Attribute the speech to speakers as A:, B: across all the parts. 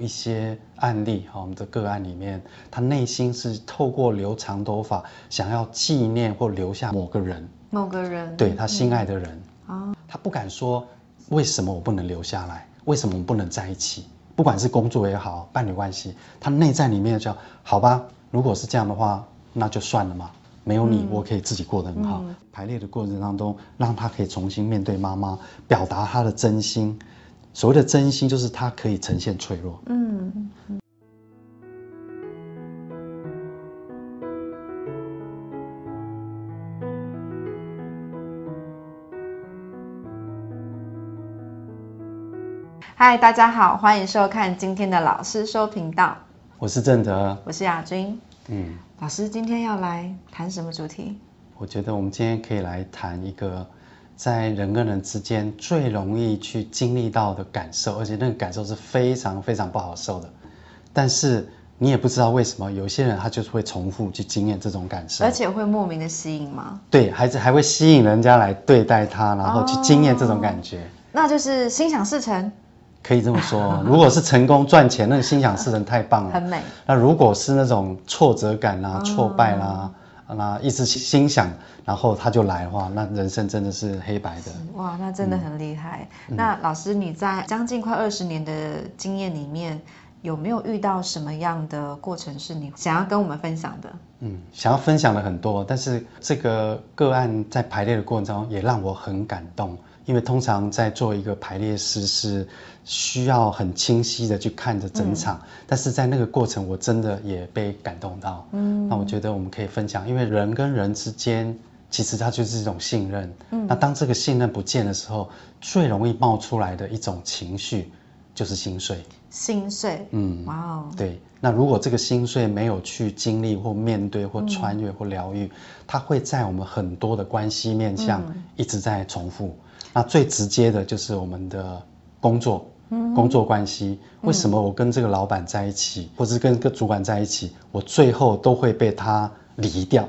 A: 一些案例哈，我们的个案里面，他内心是透过留长头发，想要纪念或留下某个人，
B: 某个人，
A: 对他心爱的人啊，
B: 嗯、
A: 他不敢说为什么我不能留下来，为什么我们不能在一起，不管是工作也好，伴侣关系，他内在里面叫好吧，如果是这样的话，那就算了嘛。没有你，我可以自己过得很好。嗯、排列的过程当中，让他可以重新面对妈妈，表达他的真心。所谓的真心，就是它可以呈现脆弱。嗯。
B: 嗨，大家好，欢迎收看今天的老师说频道。
A: 我是正德，
B: 我是亚君。
A: 嗯，
B: 老师今天要来谈什么主题？
A: 我觉得我们今天可以来谈一个在人跟人之间最容易去经历到的感受，而且那个感受是非常非常不好受的。但是你也不知道为什么，有些人他就是会重复去经验这种感受，
B: 而且会莫名的吸引吗？
A: 对，还是还会吸引人家来对待他，然后去经验这种感觉。哦，
B: 那就是心想事成。
A: 可以这么说，如果是成功赚钱，那个心想事成太棒了，
B: 很美。
A: 那如果是那种挫折感啦、啊、挫败啦、啊，那一直心想，然后他就来的话，那人生真的是黑白的。
B: 哇，那真的很厉害。嗯、那老师，你在将近快二十年的经验里面，有没有遇到什么样的过程是你想要跟我们分享的？
A: 嗯，想要分享的很多，但是这个个案在排列的过程中也让我很感动。因为通常在做一个排列师是需要很清晰的去看着整场，嗯、但是在那个过程我真的也被感动到。嗯，那我觉得我们可以分享，因为人跟人之间其实它就是一种信任。嗯，那当这个信任不见的时候，最容易冒出来的一种情绪就是心碎。
B: 心碎。嗯，哇哦。
A: 对，那如果这个心碎没有去经历或面对或穿越或疗愈，嗯、它会在我们很多的关系面向一直在重复。那最直接的就是我们的工作，嗯、工作关系。为什么我跟这个老板在一起，嗯、或者是跟个主管在一起，我最后都会被他离掉？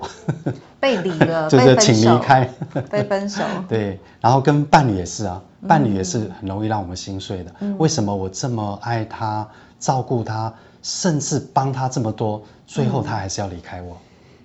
B: 被离了，
A: 就是请离开，
B: 被分手。
A: 对，然后跟伴侣也是啊，伴侣也是很容易让我们心碎的。嗯、为什么我这么爱他，照顾他，甚至帮他这么多，最后他还是要离开我？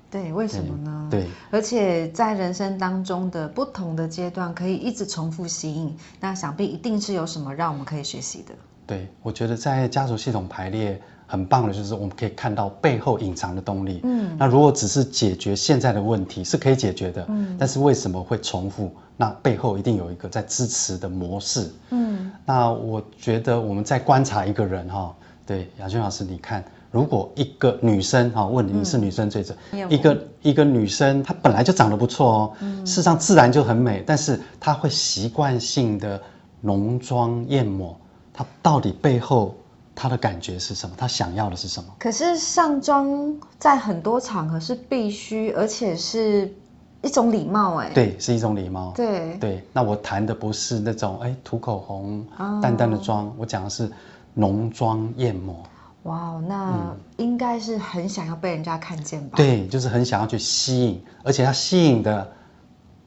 B: 对，为什么呢？
A: 对，
B: 而且在人生当中的不同的阶段，可以一直重复吸引，那想必一定是有什么让我们可以学习的。
A: 对，我觉得在家族系统排列很棒的，就是我们可以看到背后隐藏的动力。嗯，那如果只是解决现在的问题是可以解决的，嗯，但是为什么会重复？那背后一定有一个在支持的模式。嗯，那我觉得我们在观察一个人哈，对，雅君老师，你看。如果一个女生哈，问你，你是女生最准，嗯、一个一个女生她本来就长得不错哦，嗯、事实上自然就很美，但是她会习惯性的浓妆艳抹，她到底背后她的感觉是什么？他想要的是什么？
B: 可是上妆在很多场合是必须，而且是一种礼貌哎，
A: 对，是一种礼貌，
B: 对
A: 对。那我谈的不是那种哎涂口红、哦、淡淡的妆，我讲的是浓妆艳抹。
B: 哇，wow, 那应该是很想要被人家看见吧？
A: 对，就是很想要去吸引，而且他吸引的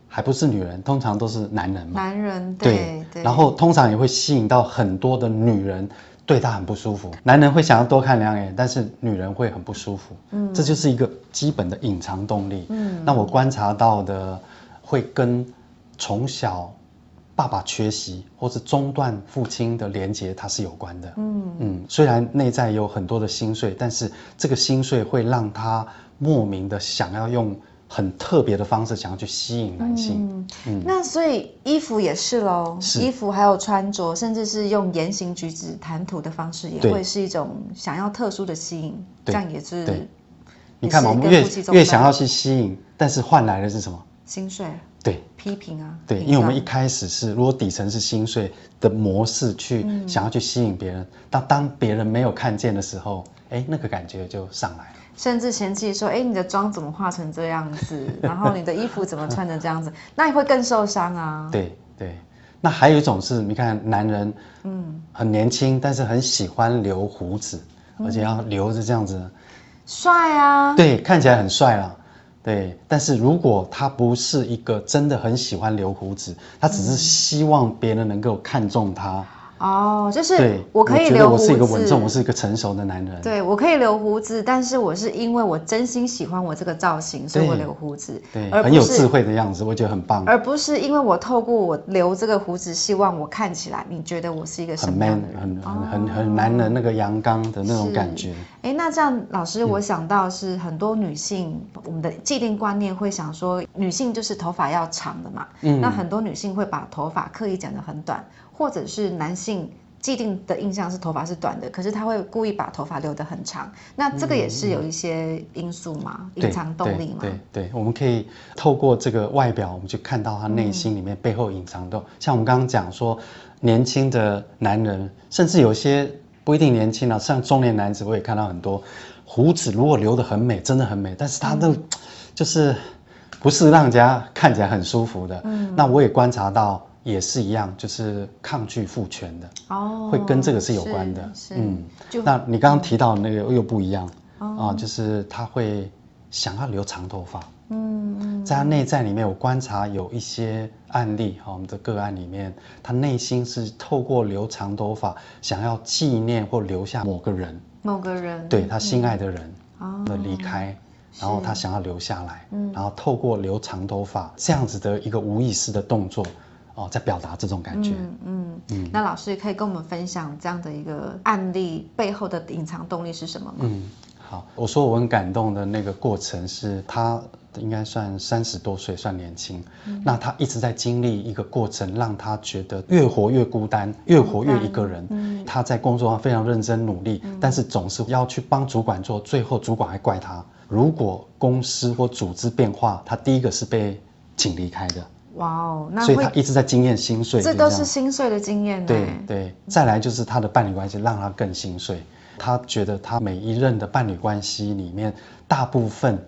A: 还不是女人，通常都是男人嘛。
B: 男人，对对。对
A: 然后通常也会吸引到很多的女人，对他很不舒服。男人会想要多看两眼，但是女人会很不舒服。嗯，这就是一个基本的隐藏动力。嗯，那我观察到的会跟从小。爸爸缺席，或是中断父亲的连接，它是有关的。嗯嗯，虽然内在有很多的心碎，但是这个心碎会让他莫名的想要用很特别的方式，想要去吸引男性。嗯，
B: 嗯，那所以衣服也是喽，是衣服还有穿着，甚至是用言行举止、谈吐的方式，也会是一种想要特殊的吸引。对这样也是。对，
A: 你看嘛，我们越越想要去吸引，但是换来的是什么？
B: 薪水。
A: 对，
B: 批评啊，
A: 对，因为我们一开始是，如果底层是薪水的模式去想要去吸引别人，但、嗯、当别人没有看见的时候，哎，那个感觉就上来了，
B: 甚至嫌弃说，哎，你的妆怎么化成这样子，然后你的衣服怎么穿成这样子，那你会更受伤啊。
A: 对对，那还有一种是，你看男人，嗯，很年轻，但是很喜欢留胡子，嗯、而且要留着这样子，
B: 帅啊，
A: 对，看起来很帅啦。对，但是如果他不是一个真的很喜欢留胡子，他只是希望别人能够看中他，
B: 哦，就是我可以留胡子，
A: 我是一个稳重，我是一个成熟的男人。
B: 对，我可以留胡子，但是我是因为我真心喜欢我这个造型，所以我留胡子。
A: 对，很有智慧的样子，我觉得很棒。
B: 而不是因为我透过我留这个胡子，希望我看起来，你觉得我是一个什么样的人？
A: 很 man，很很很很男人那个阳刚的那种感觉。
B: 哎，那这样老师，我想到是很多女性，嗯、我们的既定观念会想说，女性就是头发要长的嘛。嗯。那很多女性会把头发刻意剪得很短，或者是男性。既定的印象是头发是短的，可是他会故意把头发留得很长，那这个也是有一些因素嘛，隐、嗯、藏动力嘛。
A: 对对，对，我们可以透过这个外表，我们去看到他内心里面背后隐藏的。嗯、像我们刚刚讲说，年轻的男人，甚至有些不一定年轻了，像中年男子，我也看到很多胡子如果留得很美，真的很美，但是他的、嗯、就是不是让人家看起来很舒服的。嗯，那我也观察到。也是一样，就是抗拒父权的，哦，会跟这个是有关的，嗯，那你刚刚提到那个又不一样，哦、啊，就是他会想要留长头发，嗯，在他内在里面，我观察有一些案例，哈，我们的个案里面，他内心是透过留长头发，想要纪念或留下某个人，
B: 某个人，
A: 对他心爱的人的离开，然后他想要留下来，嗯，然后透过留长头发这样子的一个无意识的动作。哦，在表达这种感觉。嗯
B: 嗯，嗯，那老师也可以跟我们分享这样的一个案例背后的隐藏动力是什么吗？
A: 嗯，好，我说我很感动的那个过程是，他应该算三十多岁，算年轻。嗯。那他一直在经历一个过程，让他觉得越活越孤单，越活越一个人。嗯。他在工作上非常认真努力，嗯，但是总是要去帮主管做，最后主管还怪他。如果公司或组织变化，他第一个是被请离开的。
B: 哇哦，那
A: 所以他一直在经验心碎，
B: 这都是心碎的经验。
A: 对对，再来就是他的伴侣关系让他更心碎。他觉得他每一任的伴侣关系里面，大部分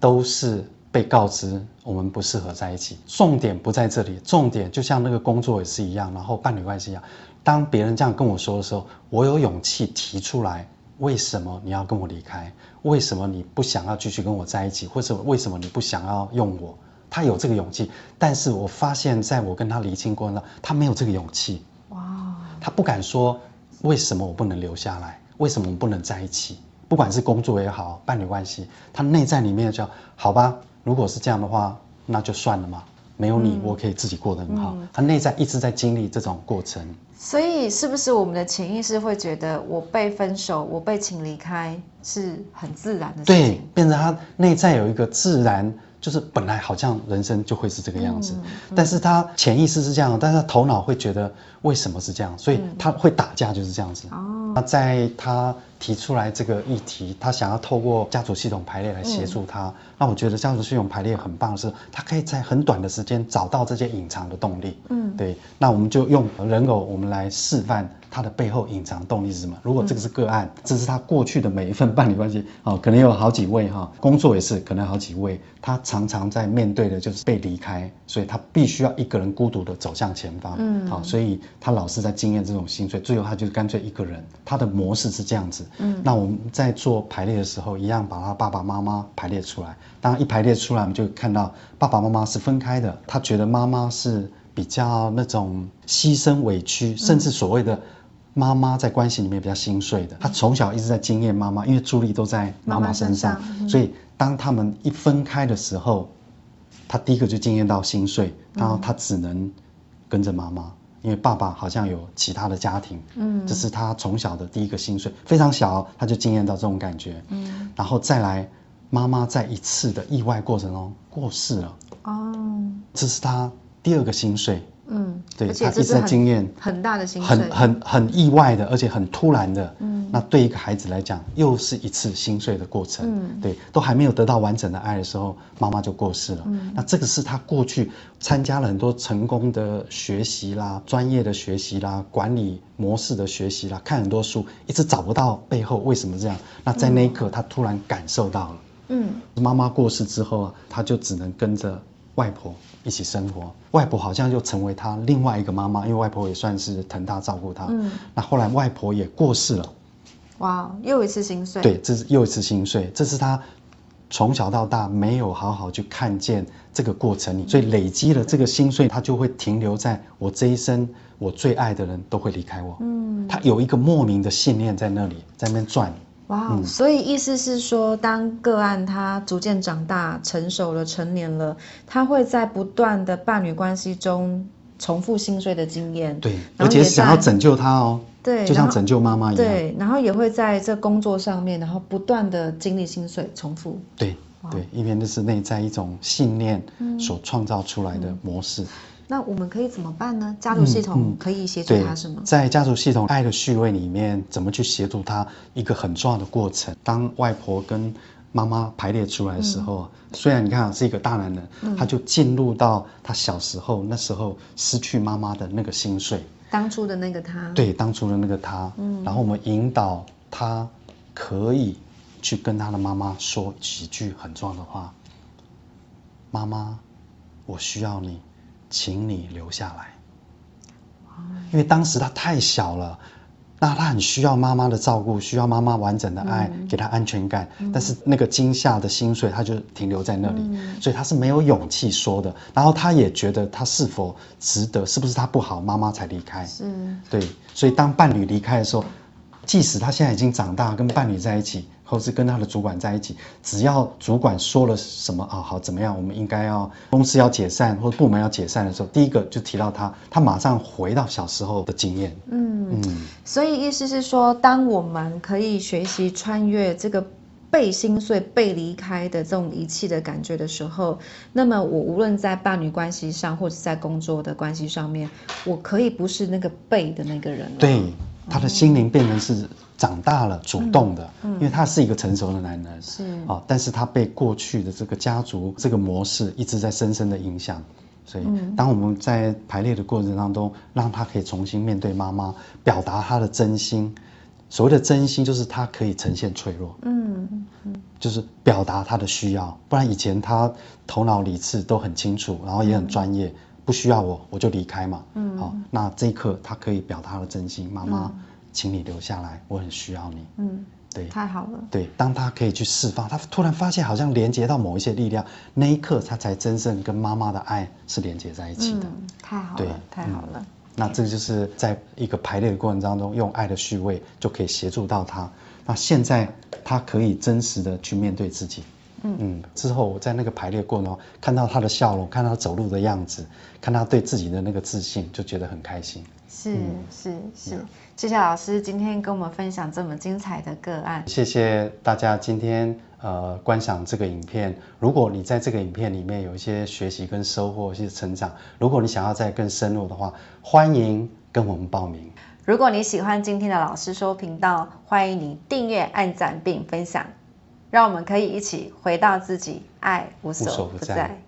A: 都是被告知我们不适合在一起。重点不在这里，重点就像那个工作也是一样，然后伴侣关系一样。当别人这样跟我说的时候，我有勇气提出来，为什么你要跟我离开？为什么你不想要继续跟我在一起？或者为什么你不想要用我？他有这个勇气，但是我发现，在我跟他离清过程中，他没有这个勇气。哇，他不敢说为什么我不能留下来，为什么我们不能在一起？不管是工作也好，伴侣关系，他内在里面就好吧。如果是这样的话，那就算了嘛。没有你，我可以自己过得很好。嗯，他内在一直在经历这种过程。
B: 所以，是不是我们的潜意识会觉得，我被分手，我被请离开，是很自然的事情？
A: 对，变成他内在有一个自然。就是本来好像人生就会是这个样子，嗯嗯、但是他潜意识是这样，但是他头脑会觉得为什么是这样，所以他会打架就是这样子。哦，那在他提出来这个议题，他想要透过家族系统排列来协助他。嗯、那我觉得家族系统排列很棒的是，他可以在很短的时间找到这些隐藏的动力。嗯，对。那我们就用人偶，我们来示范。他的背后隐藏动力是什么？如果这个是个案，这是他过去的每一份伴侣关系，哦，可能有好几位哈，工作也是可能好几位，他常常在面对的就是被离开，所以他必须要一个人孤独的走向前方，嗯，好，所以他老是在经验这种心碎，最后他就干脆一个人，他的模式是这样子，嗯，那我们在做排列的时候，一样把他爸爸妈妈排列出来，当一排列出来，我们就看到爸爸妈妈是分开的，他觉得妈妈是比较那种牺牲委屈，甚至所谓的。妈妈在关系里面比较心碎的，他从小一直在经验妈妈，因为注意力都在妈妈身上，妈妈身上，所以当他们一分开的时候，他第一个就经验到心碎，然后他只能跟着妈妈，因为爸爸好像有其他的家庭，嗯，这是他从小的第一个心碎，非常小他就经验到这种感觉，嗯，然后再来妈妈在一次的意外过程中过世了，哦，这是他第二个心碎。嗯，对，他一直在经验
B: 很大的心碎，
A: 很很很意外的，而且很突然的。嗯，那对一个孩子来讲，又是一次心碎的过程。嗯，对，都还没有得到完整的爱的时候，妈妈就过世了。嗯，那这个是他过去参加了很多成功的学习啦、专业的学习啦、管理模式的学习啦，看很多书，一直找不到背后为什么这样。那在那一刻，他突然感受到了。嗯，妈妈过世之后啊，他就只能跟着。外婆一起生活，外婆好像就成为他另外一个妈妈，因为外婆也算是疼他照顾他。嗯，那后来外婆也过世了，
B: 哇，又一次心碎。
A: 对，这是又一次心碎，这是他从小到大没有好好去看见这个过程里，所以累积了这个心碎，他就会停留在我这一生，我最爱的人都会离开我。嗯，他有一个莫名的信念在那里，在那边转。
B: 哇、wow, 嗯，所以意思是说，当个案他逐渐长大、成熟了、成年了，他会在不断的伴侣关系中重复心碎的经验。
A: 对，而且想要拯救他哦。
B: 对，
A: 就像拯救妈妈一样。
B: 对，然后也会在这工作上面，然后不断的经历心碎、重复。
A: 对，对，因为那是内在一种信念所创造出来的模式。嗯嗯
B: 那我们可以怎么办呢？家族系统可以协助他什么？
A: 嗯嗯、在家族系统爱的序位里面，怎么去协助他一个很重要的过程？当外婆跟妈妈排列出来的时候，嗯、虽然你看是一个大男人，嗯、他就进入到他小时候那时候失去妈妈的那个心碎，
B: 当初的那个他，
A: 对，当初的那个他，嗯，然后我们引导他可以去跟他的妈妈说几句很重要的话：“妈妈，我需要你。”请你留下来，因为当时他太小了，那他很需要妈妈的照顾，需要妈妈完整的爱，嗯、给他安全感。嗯、但是那个惊吓的心碎，他就停留在那里，嗯、所以他是没有勇气说的。然后他也觉得他是否值得，是不是他不好，妈妈才离开？是，对。所以当伴侣离开的时候，即使他现在已经长大，跟伴侣在一起。或是跟他的主管在一起，只要主管说了什么啊，好怎么样，我们应该要公司要解散或者部门要解散的时候，第一个就提到他，他马上回到小时候的经验。嗯
B: 嗯，所以意思是说，当我们可以学习穿越这个被心碎、被离开的这种遗弃的感觉的时候，那么我无论在伴侣关系上，或者在工作的关系上面，我可以不是那个被的那个人了。
A: 对，他的心灵变成是。长大了，主动的，嗯嗯、因为他是一个成熟的男人，是。啊，但是他被过去的这个家族这个模式一直在深深的影响，所以当我们在排列的过程当中，让他可以重新面对妈妈，表达他的真心，所谓的真心就是他可以呈现脆弱，嗯嗯，就是表达他的需要，不然以前他头脑理智都很清楚，然后也很专业，不需要我我就离开嘛，嗯，好，那这一刻他可以表达他的真心，妈妈。请你留下来，我很需要你。嗯，对，
B: 太好了。
A: 对，当他可以去释放，他突然发现好像连接到某一些力量，那一刻他才真正跟妈妈的爱是连接在一起的。
B: 嗯，太好了，对，太好了。嗯，
A: 那这就是在一个排列的过程当中，用爱的序位就可以协助到他。那现在他可以真实的去面对自己。嗯嗯，之后我在那个排列过程中看到他的笑容，看到他走路的样子，看他对自己的那个自信，就觉得很开心。
B: 是是是，谢谢老师今天跟我们分享这么精彩的个案。
A: 谢谢大家今天呃观赏这个影片。如果你在这个影片里面有一些学习跟收获、一些成长，如果你想要再更深入的话，欢迎跟我们报名。
B: 如果你喜欢今天的老师说频道，欢迎你订阅、按赞并分享，让我们可以一起回到自己，爱无所不在。